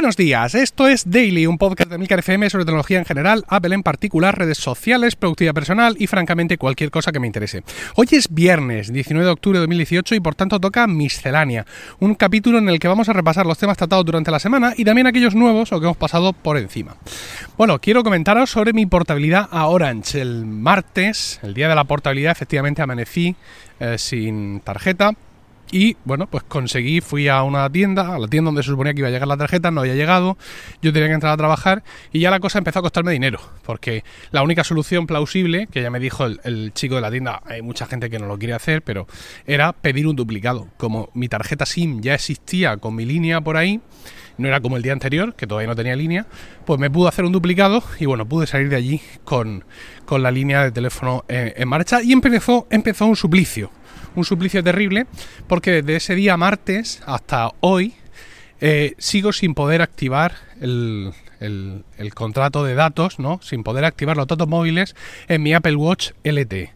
Buenos días, esto es Daily, un podcast de Milcar FM sobre tecnología en general, Apple en particular, redes sociales, productividad personal y francamente cualquier cosa que me interese. Hoy es viernes, 19 de octubre de 2018 y por tanto toca Miscelánea, un capítulo en el que vamos a repasar los temas tratados durante la semana y también aquellos nuevos o que hemos pasado por encima. Bueno, quiero comentaros sobre mi portabilidad a Orange. El martes, el día de la portabilidad, efectivamente amanecí eh, sin tarjeta y bueno, pues conseguí, fui a una tienda, a la tienda donde se suponía que iba a llegar la tarjeta, no había llegado, yo tenía que entrar a trabajar y ya la cosa empezó a costarme dinero, porque la única solución plausible, que ya me dijo el, chico de la tienda, hay mucha gente que no lo quiere hacer, pero era pedir un duplicado. Como mi tarjeta SIM ya existía con mi línea por ahí, no era como el día anterior, que todavía no tenía línea, pues me pudo hacer un duplicado y bueno, pude salir de allí con, la línea de teléfono en, en marcha y empezó, empezó un suplicio un suplicio terrible, porque desde ese día martes hasta hoy eh, sigo sin poder activar el, el, contrato de datos, ¿no? Sin poder activar los datos móviles en mi Apple Watch LT.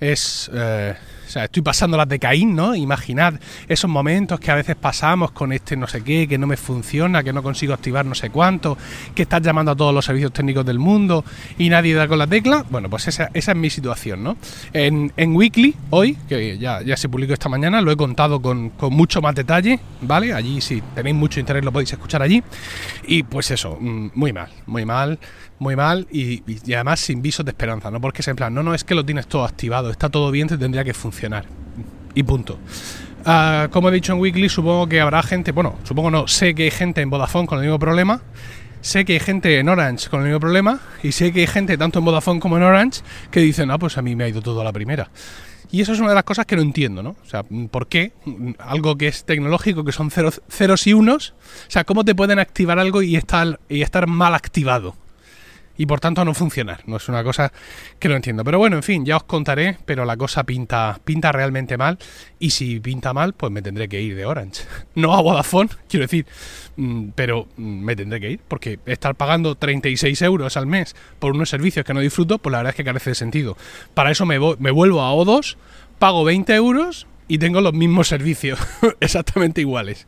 Es... Eh, o sea, estoy pasando las de Caín, ¿no? Imaginad esos momentos que a veces pasamos con este no sé qué, que no me funciona, que no consigo activar no sé cuánto, que estás llamando a todos los servicios técnicos del mundo y nadie da con la tecla. Bueno, pues esa, es mi situación, ¿no? En, Weekly, hoy, que ya, ya se publicó esta mañana, lo he contado con, mucho más detalle, ¿vale? Allí, si tenéis mucho interés, lo podéis escuchar allí. Y pues eso, mm, muy mal, muy mal, muy mal y, además sin visos de esperanza, ¿no? Porque es en plan, no, no, es que lo tienes todo activado, está todo bien, te tendría que funcionar y punto. Ah, como he dicho en Weekly, supongo que habrá gente, bueno, supongo no, sé que hay gente en Vodafone con el mismo problema, sé que hay gente en Orange con el mismo problema, y sé que hay gente tanto en Vodafone como en Orange que dicen, ah, pues a mí me ha ido todo a la primera. Y eso es una de las cosas que no entiendo, ¿no? O sea, ¿por qué algo que es tecnológico, que son ceros, y unos, o sea, cómo te pueden activar algo y estar, y estar mal activado? Y por tanto no funcionar. No es una cosa que no entiendo. Pero bueno, en fin, ya os contaré, pero la cosa pinta, pinta realmente mal y si pinta mal, pues me tendré que ir de Orange. No a Vodafone, quiero decir, mm, pero mm, me tendré que ir porque estar pagando 36 euros al mes por unos servicios que no disfruto, pues la verdad es que carece de sentido. Para eso me, me vuelvo a O2, pago 20 euros y tengo los mismos servicios, exactamente iguales.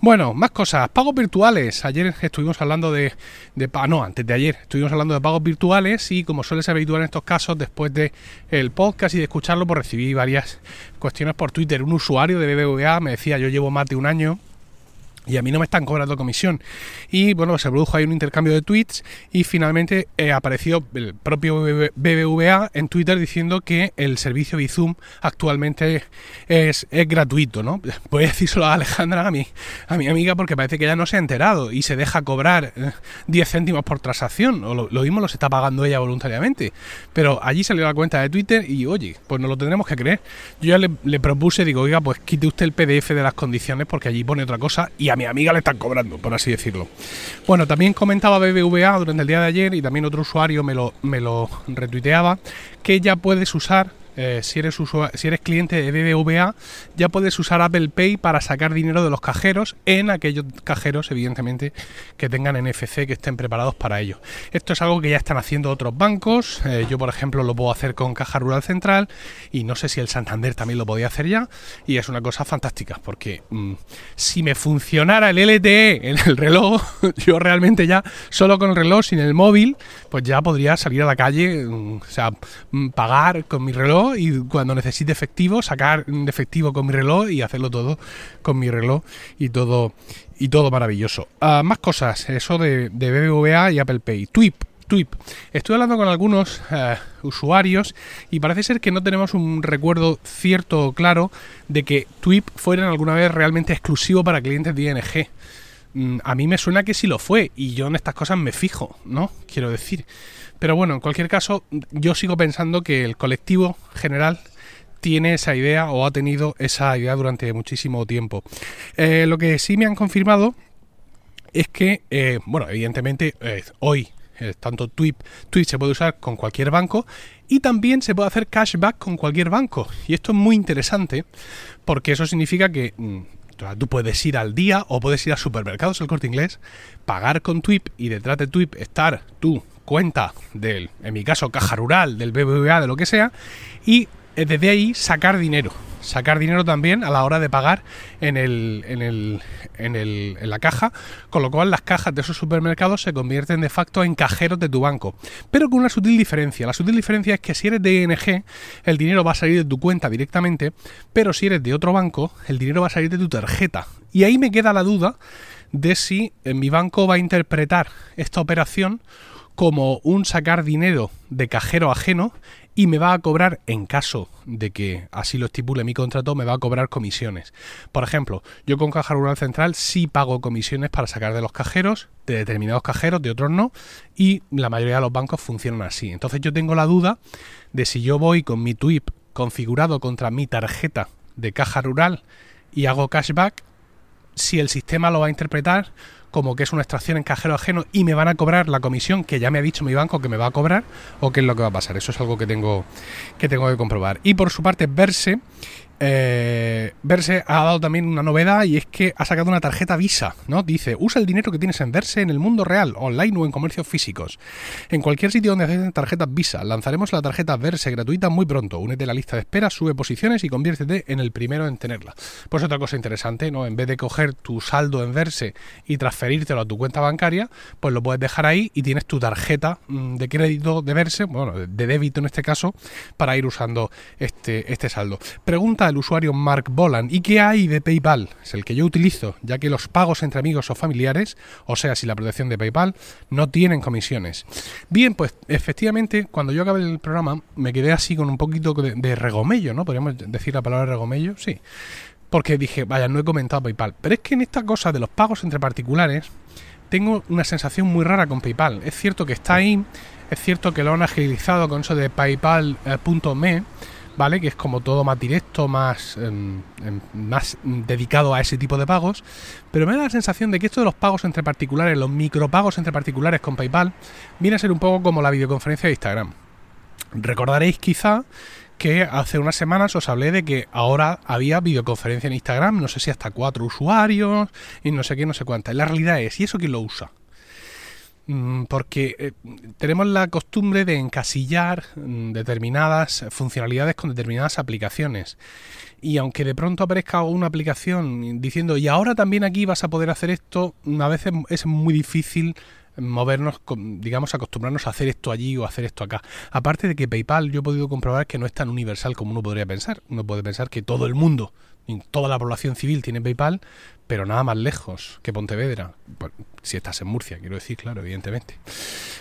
Bueno, más cosas. Pagos virtuales. Ayer estuvimos hablando de, de no, antes de ayer estuvimos hablando de pagos virtuales y como suele ser habitual en estos casos, después de el podcast y de escucharlo, pues recibí varias cuestiones por Twitter. Un usuario de BBVA me decía, yo llevo más de un año y a mí no me están cobrando comisión. Y bueno, se produjo ahí un intercambio de tweets y finalmente eh, apareció el propio BBVA en Twitter diciendo que el servicio Bizum actualmente es, gratuito, ¿no? Voy a decírselo a Alejandra, a mi, a mi amiga, porque parece que ella no se ha enterado y se deja cobrar 10 eh, céntimos por transacción, o lo, lo, mismo lo se está pagando ella voluntariamente. Pero allí salió la cuenta de Twitter y oye, pues no lo tendremos que creer. Yo ya le, le propuse, digo, oiga, pues quite usted el PDF de las condiciones porque allí pone otra cosa y a mi amiga le están cobrando, por así decirlo. Bueno, también comentaba BBVA durante el día de ayer y también otro usuario me lo, me lo retuiteaba que ya puedes usar eh, si, eres si eres cliente de BBVA, ya puedes usar Apple Pay para sacar dinero de los cajeros en aquellos cajeros, evidentemente, que tengan NFC, que estén preparados para ello. Esto es algo que ya están haciendo otros bancos. Eh, yo, por ejemplo, lo puedo hacer con Caja Rural Central y no sé si el Santander también lo podía hacer ya. Y es una cosa fantástica, porque mm, si me funcionara el LTE en el reloj, yo realmente ya, solo con el reloj, sin el móvil, pues ya podría salir a la calle, mm, o sea, mm, pagar con mi reloj y cuando necesite efectivo, sacar efectivo con mi reloj y hacerlo todo con mi reloj y todo, y todo maravilloso. Ah, más cosas, eso de, BBVA y Apple Pay. Twip, Twip. Estoy hablando con algunos eh, usuarios y parece ser que no tenemos un recuerdo cierto o claro de que Twip fuera alguna vez realmente exclusivo para clientes de ING. Mm, a mí me suena que sí lo fue y yo en estas cosas me fijo, ¿no? Quiero decir. Pero bueno, en cualquier caso, yo sigo pensando que el colectivo general tiene esa idea o ha tenido esa idea durante muchísimo tiempo. Eh, lo que sí me han confirmado es que, eh, bueno, evidentemente eh, hoy tanto Twip, se puede usar con cualquier banco y también se puede hacer cashback con cualquier banco. Y esto es muy interesante porque eso significa que mm, tú puedes ir al día o puedes ir a supermercados, el corte inglés, pagar con Twip y detrás de Twip estar tú cuenta del, en mi caso, caja rural, del BBVA, de lo que sea, y desde ahí sacar dinero. sacar dinero también a la hora de pagar en, el, en, el, en, el, en la caja, con lo cual las cajas de esos supermercados se convierten de facto en cajeros de tu banco, pero con una sutil diferencia. La sutil diferencia es que si eres de ING, el dinero va a salir de tu cuenta directamente, pero si eres de otro banco, el dinero va a salir de tu tarjeta. Y ahí me queda la duda de si eh, mi banco va a interpretar esta operación como un sacar dinero de cajero ajeno y me va a cobrar, en caso de que así lo estipule mi contrato, me va a cobrar comisiones. Por ejemplo, yo con Caja Rural Central sí pago comisiones para sacar de los cajeros, de determinados cajeros, de otros no, y la mayoría de los bancos funcionan así. Entonces yo tengo la duda de si yo voy con mi TWIP configurado contra mi tarjeta de Caja Rural y hago cashback, si el sistema lo va a interpretar como que es una extracción en cajero ajeno y me van a cobrar la comisión que ya me ha dicho mi banco que me va a cobrar o qué es lo que va a pasar. Eso es algo que tengo que, tengo que comprobar. Y por su parte, Verse eh, Verse ha dado también una novedad y es que ha sacado una tarjeta Visa, ¿no? Dice, usa el dinero que tienes en Verse en el mundo real, online o en comercios físicos. En cualquier sitio donde hacen tarjetas Visa, lanzaremos la tarjeta Verse gratuita muy pronto. Únete a la lista de espera, sube posiciones y conviértete en el primero en tenerla. Pues otra cosa interesante, ¿no? En vez de coger tu saldo en Verse y transferírtelo a tu cuenta bancaria, pues lo puedes dejar ahí y tienes tu tarjeta mm, de crédito de Verse, bueno, de débito en este caso, para ir usando este, este saldo. Pregunta el usuario Mark Boland. ¿Y qué hay de PayPal? Es el que yo utilizo, ya que los pagos entre amigos o familiares, o sea, si la protección de PayPal, no tienen comisiones. Bien, pues efectivamente, cuando yo acabé el programa, me quedé así con un poquito de, regomello, ¿no? Podríamos decir la palabra regomello, sí. Porque dije, vaya, no he comentado PayPal. Pero es que en esta cosa de los pagos entre particulares, tengo una sensación muy rara con PayPal. Es cierto que está ahí, es cierto que lo han agilizado con eso de PayPal.me. ¿vale? Que es como todo más directo, más, em, em, más dedicado a ese tipo de pagos. Pero me da la sensación de que esto de los pagos entre particulares, los micropagos entre particulares con PayPal, viene a ser un poco como la videoconferencia de Instagram. Recordaréis quizá que hace unas semanas os hablé de que ahora había videoconferencia en Instagram, no sé si hasta cuatro usuarios y no sé qué, no sé cuántas. La realidad es, ¿y eso quién lo usa? Mm, porque eh, tenemos la costumbre de encasillar mm, determinadas funcionalidades con determinadas aplicaciones. Y aunque de pronto aparezca una aplicación diciendo, y ahora también aquí vas a poder hacer esto, a veces es muy difícil movernos, digamos, acostumbrarnos a hacer esto allí o hacer esto acá. Aparte de que PayPal yo he podido comprobar que no es tan universal como uno podría pensar. Uno puede pensar que todo el mundo, toda la población civil tiene PayPal, pero nada más lejos que Pontevedra. si estás en Murcia, quiero decir, claro, evidentemente.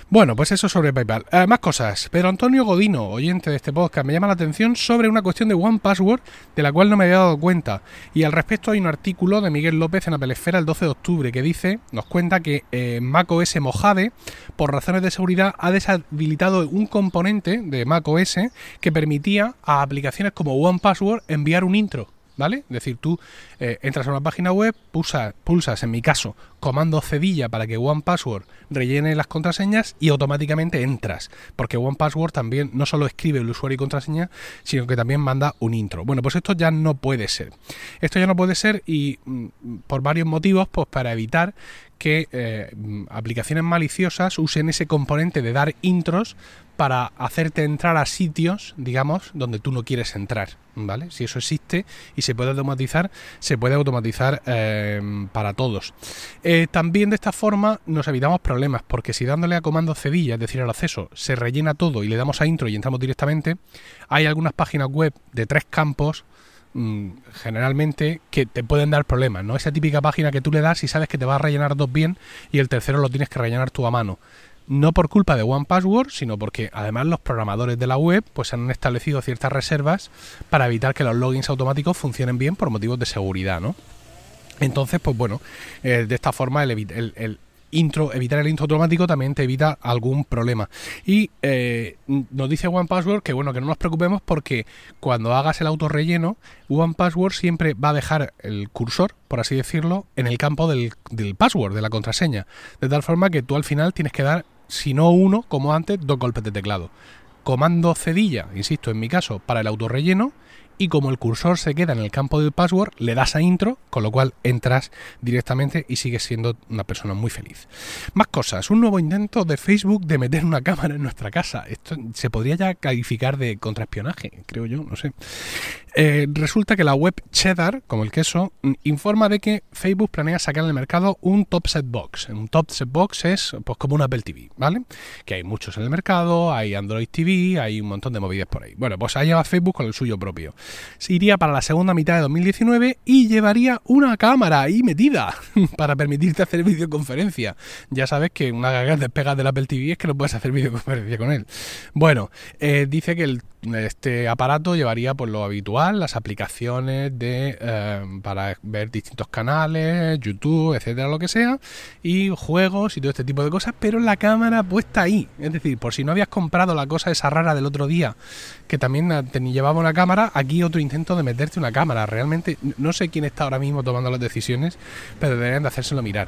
Bueno, pues eso sobre PayPal. Eh, más cosas. Pero Antonio Godino, oyente de este podcast, me llama la atención sobre una cuestión de One Password de la cual no me había dado cuenta. Y al respecto hay un artículo de Miguel López en Apple Esfera el 12 de octubre que dice, nos cuenta que eh, macOS Mojave, por razones de seguridad, ha deshabilitado un componente de macOS que permitía a aplicaciones como One Password enviar un intro ¿vale? Es decir, tú eh, entras a una página web, pulsas, en mi caso, comando cedilla para que OnePassword rellene las contraseñas y automáticamente entras. Porque OnePassword también no solo escribe el usuario y contraseña, sino que también manda un intro. Bueno, pues esto ya no puede ser. Esto ya no puede ser y mm, por varios motivos, pues para evitar que eh, aplicaciones maliciosas usen ese componente de dar intros para hacerte entrar a sitios, digamos, donde tú no quieres entrar, ¿vale? Si eso existe y se puede automatizar, se puede automatizar eh, para todos. Eh, también de esta forma nos evitamos problemas, porque si dándole a comando cedilla, es decir, al acceso, se rellena todo y le damos a intro y entramos directamente, hay algunas páginas web de tres campos generalmente que te pueden dar problemas, ¿no? Esa típica página que tú le das y sabes que te va a rellenar dos bien y el tercero lo tienes que rellenar tú a mano no por culpa de One Password, sino porque además los programadores de la web pues han establecido ciertas reservas para evitar que los logins automáticos funcionen bien por motivos de seguridad, ¿no? Entonces, pues bueno, eh, de esta forma el, intro, evitar el intro automático también te evita algún problema. Y eh, nos dice OnePassword que bueno, que no nos preocupemos porque cuando hagas el auto relleno, OnePassword siempre va a dejar el cursor, por así decirlo, en el campo del, del password, de la contraseña. De tal forma que tú al final tienes que dar si no uno, como antes, dos golpes de teclado. Comando cedilla, insisto, en mi caso, para el autorrelleno y como el cursor se queda en el campo del password, le das a intro, con lo cual entras directamente y sigues siendo una persona muy feliz. Más cosas, un nuevo intento de Facebook de meter una cámara en nuestra casa. Esto se podría ya calificar de contraespionaje, creo yo, no sé. Eh, resulta que la web Cheddar, como el queso, mm, informa de que Facebook planea sacar al mercado un top set box. Un top set box es pues como un Apple TV, ¿vale? Que hay muchos en el mercado, hay Android TV, hay un montón de movidas por ahí. Bueno, pues allá va Facebook con el suyo propio. Se iría para la segunda mitad de 2019 y llevaría una cámara ahí metida para permitirte hacer videoconferencia. Ya sabes que una de las despegas del Apple TV es que no puedes hacer videoconferencia con él. Bueno, eh, dice que este aparato llevaría pues lo habitual, las aplicaciones de eh, para ver distintos canales, YouTube, etcétera, lo que sea, y juegos y todo este tipo de cosas, pero la cámara puesta ahí. Es decir, por si no habías comprado la cosa esa rara del otro día, que también te llevaba una cámara, aquí otro intento de meterte una cámara. Realmente no sé quién está ahora mismo tomando las decisiones, pero deberían de hacérselo mirar.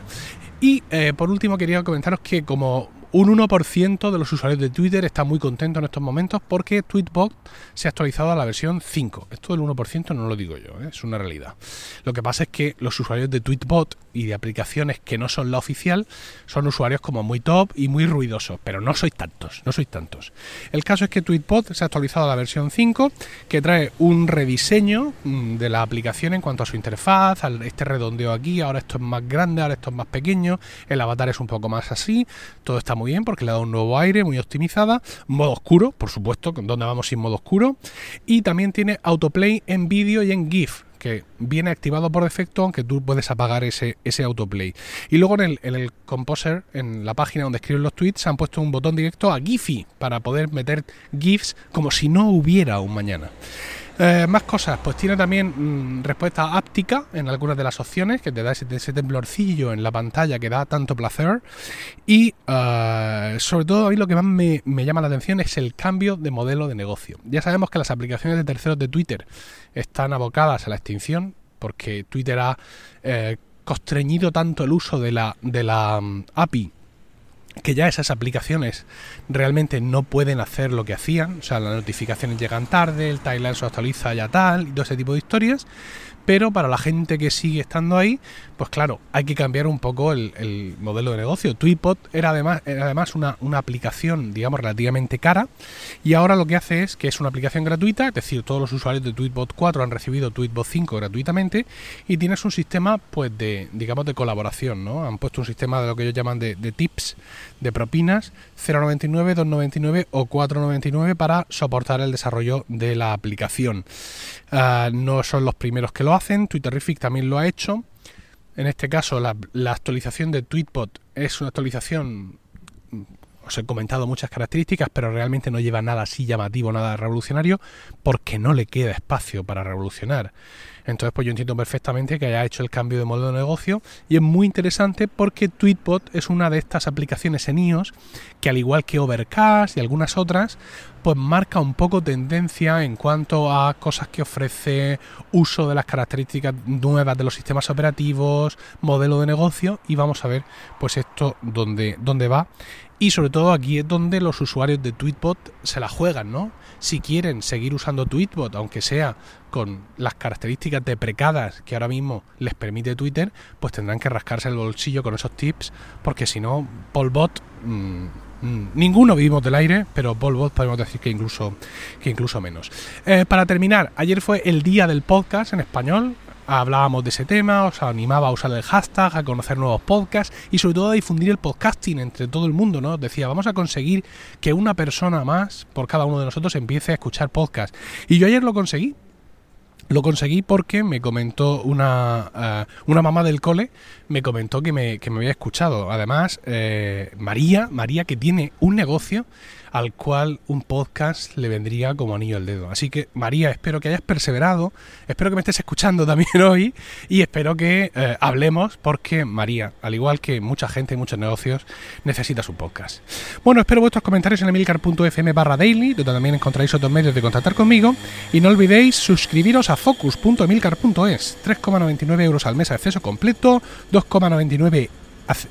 Y eh, por último quería comentaros que como un 1% de los usuarios de Twitter está muy contento en estos momentos porque Tweetbot se ha actualizado a la versión 5. Esto del 1% no lo digo yo, ¿eh? es una realidad. Lo que pasa es que los usuarios de Tweetbot y de aplicaciones que no son la oficial son usuarios como muy top y muy ruidosos, pero no sois tantos, no sois tantos. El caso es que Tweetbot se ha actualizado a la versión 5 que trae un rediseño mm, de la aplicación en cuanto a su interfaz, este redondeo aquí, ahora esto es más grande, ahora esto es más pequeño, el avatar es un poco más así, todo está muy bien porque le dado un nuevo aire, muy optimizada. Modo oscuro, por supuesto, donde vamos sin modo oscuro. Y también tiene autoplay en vídeo y en GIF que viene activado por defecto, aunque tú puedes apagar ese, ese autoplay. Y luego en el, en el Composer, en la página donde escriben los tweets, han puesto un botón directo a Giphy para poder meter GIFs como si no hubiera un mañana. Eh, más cosas, pues tiene también mm, respuesta áptica en algunas de las opciones, que te da ese, temblorcillo en la pantalla que da tanto placer. Y eh, sobre todo a mí lo que más me, llama la atención es el cambio de modelo de negocio. Ya sabemos que las aplicaciones de terceros de Twitter están abocadas a la extinción, porque Twitter ha eh, constreñido tanto el uso de la, de la mm, API que ya esas aplicaciones realmente no pueden hacer lo que hacían, o sea, las notificaciones llegan tarde, el timeline se actualiza ya tal, y todo ese tipo de historias, pero para la gente que sigue estando ahí, pues claro, hay que cambiar un poco el, modelo de negocio. Tweetbot era además, además una, una, aplicación, digamos, relativamente cara, y ahora lo que hace es que es una aplicación gratuita, es decir, todos los usuarios de Tweetbot 4 han recibido Tweetbot 5 gratuitamente, y tienes un sistema, pues, de, digamos, de colaboración, ¿no? Han puesto un sistema de lo que ellos llaman de, de tips, de propinas, 0,99, 2,99 o 4,99 para soportar el desarrollo de la aplicación. Ah, no son los primeros que lo hacen, Twitterific también lo ha hecho. En este caso, la, actualización de Tweetbot es una actualización os he comentado muchas características, pero realmente no lleva nada así llamativo, nada revolucionario, porque no le queda espacio para revolucionar. Entonces, pues yo entiendo perfectamente que haya hecho el cambio de modelo de negocio y es muy interesante porque Tweetbot es una de estas aplicaciones en iOS que al igual que Overcast y algunas otras, pues marca un poco tendencia en cuanto a cosas que ofrece, uso de las características nuevas de los sistemas operativos, modelo de negocio y vamos a ver pues esto dónde, dónde va y sobre todo aquí es donde los usuarios de Tweetbot se la juegan, ¿no? Si quieren seguir usando Tweetbot, aunque sea con las características deprecadas que ahora mismo les permite Twitter, pues tendrán que rascarse el bolsillo con esos tips, porque si no, Polbot... Mmm, mm, ninguno vivimos del aire, pero Polbot podemos decir que incluso, que incluso menos. Eh, para terminar, ayer fue el día del podcast en español hablábamos de ese tema, os animaba a usar el hashtag, a conocer nuevos podcasts y sobre todo a difundir el podcasting entre todo el mundo, ¿no? Decía, vamos a conseguir que una persona más por cada uno de nosotros empiece a escuchar podcasts. Y yo ayer lo conseguí. Lo conseguí porque me comentó una, eh, una mamá del cole, me comentó que me, que me había escuchado. Además, eh, María, María que tiene un negocio al cual un podcast le vendría como anillo al dedo. Así que María, espero que hayas perseverado, espero que me estés escuchando también hoy y espero que eh, hablemos porque María, al igual que mucha gente y muchos negocios, necesita su podcast. Bueno, espero vuestros comentarios en emilcar.fm barra daily, donde también encontraréis otros medios de contactar conmigo y no olvidéis suscribiros a focus.emilcar.es, 3,99 euros al mes acceso completo, 2,99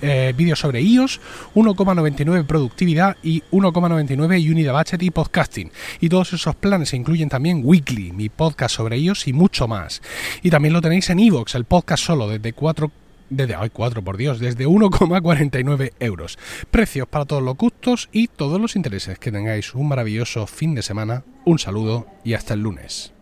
eh, vídeos sobre iOS, 1,99 productividad y 1,99 Unity Budget y podcasting. Y todos esos planes incluyen también Weekly, mi podcast sobre iOS y mucho más. Y también lo tenéis en iVoox, el podcast solo, desde 4 desde hoy 4 por Dios, desde 1,49 euros. Precios para todos los gustos y todos los intereses. Que tengáis un maravilloso fin de semana. Un saludo y hasta el lunes.